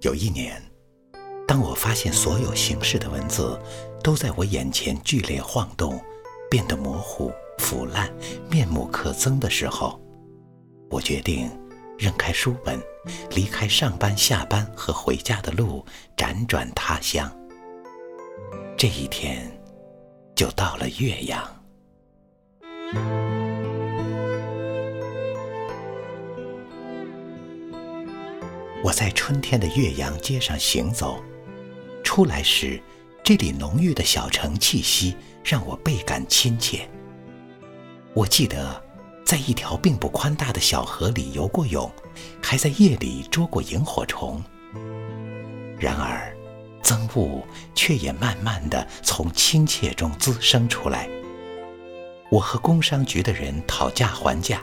有一年，当我发现所有形式的文字都在我眼前剧烈晃动，变得模糊、腐烂、面目可憎的时候，我决定扔开书本，离开上班、下班和回家的路，辗转他乡。这一天，就到了岳阳。我在春天的岳阳街上行走，出来时，这里浓郁的小城气息让我倍感亲切。我记得，在一条并不宽大的小河里游过泳，还在夜里捉过萤火虫。然而，憎恶却也慢慢的从亲切中滋生出来。我和工商局的人讨价还价，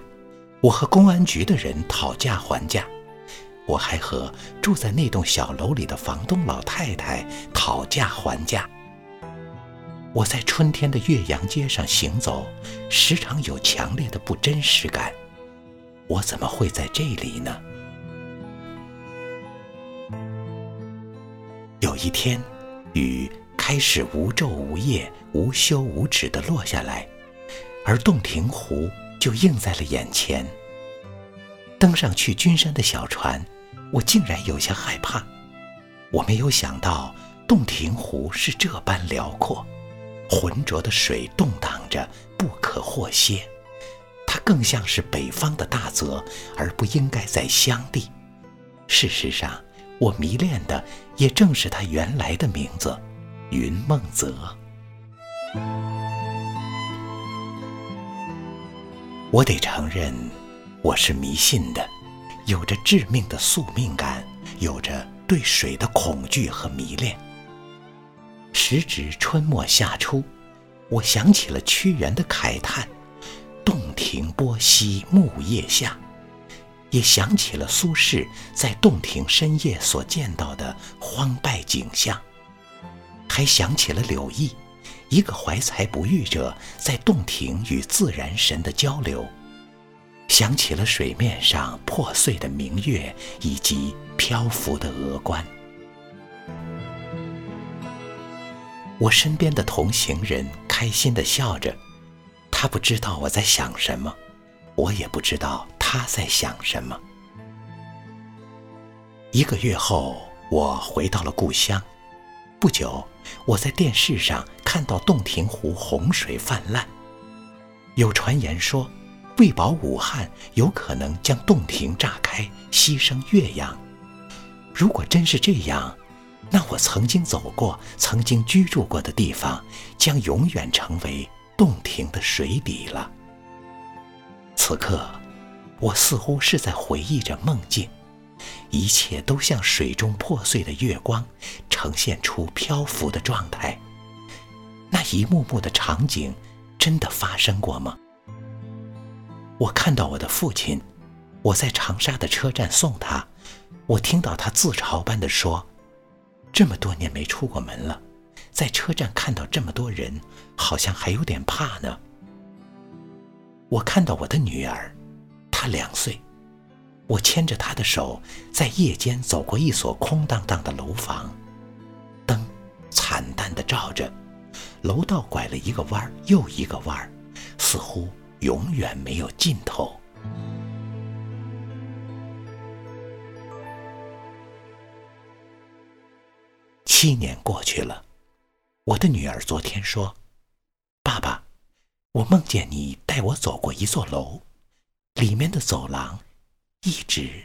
我和公安局的人讨价还价。我还和住在那栋小楼里的房东老太太讨价还价。我在春天的岳阳街上行走，时常有强烈的不真实感。我怎么会在这里呢？有一天，雨开始无昼无夜、无休无止地落下来，而洞庭湖就映在了眼前。登上去君山的小船。我竟然有些害怕，我没有想到洞庭湖是这般辽阔，浑浊的水动荡着，不可或歇。它更像是北方的大泽，而不应该在湘地。事实上，我迷恋的也正是它原来的名字——云梦泽。我得承认，我是迷信的。有着致命的宿命感，有着对水的恐惧和迷恋。时值春末夏初，我想起了屈原的慨叹：“洞庭波兮木叶下”，也想起了苏轼在洞庭深夜所见到的荒败景象，还想起了柳毅，一个怀才不遇者在洞庭与自然神的交流。想起了水面上破碎的明月以及漂浮的鹅冠。我身边的同行人开心的笑着，他不知道我在想什么，我也不知道他在想什么。一个月后，我回到了故乡。不久，我在电视上看到洞庭湖洪水泛滥，有传言说。为保武汉，有可能将洞庭炸开，牺牲岳阳。如果真是这样，那我曾经走过、曾经居住过的地方，将永远成为洞庭的水底了。此刻，我似乎是在回忆着梦境，一切都像水中破碎的月光，呈现出漂浮的状态。那一幕幕的场景，真的发生过吗？我看到我的父亲，我在长沙的车站送他，我听到他自嘲般的说：“这么多年没出过门了，在车站看到这么多人，好像还有点怕呢。”我看到我的女儿，她两岁，我牵着她的手，在夜间走过一所空荡荡的楼房，灯惨淡的照着，楼道拐了一个弯儿又一个弯儿，似乎。永远没有尽头。七年过去了，我的女儿昨天说：“爸爸，我梦见你带我走过一座楼，里面的走廊一直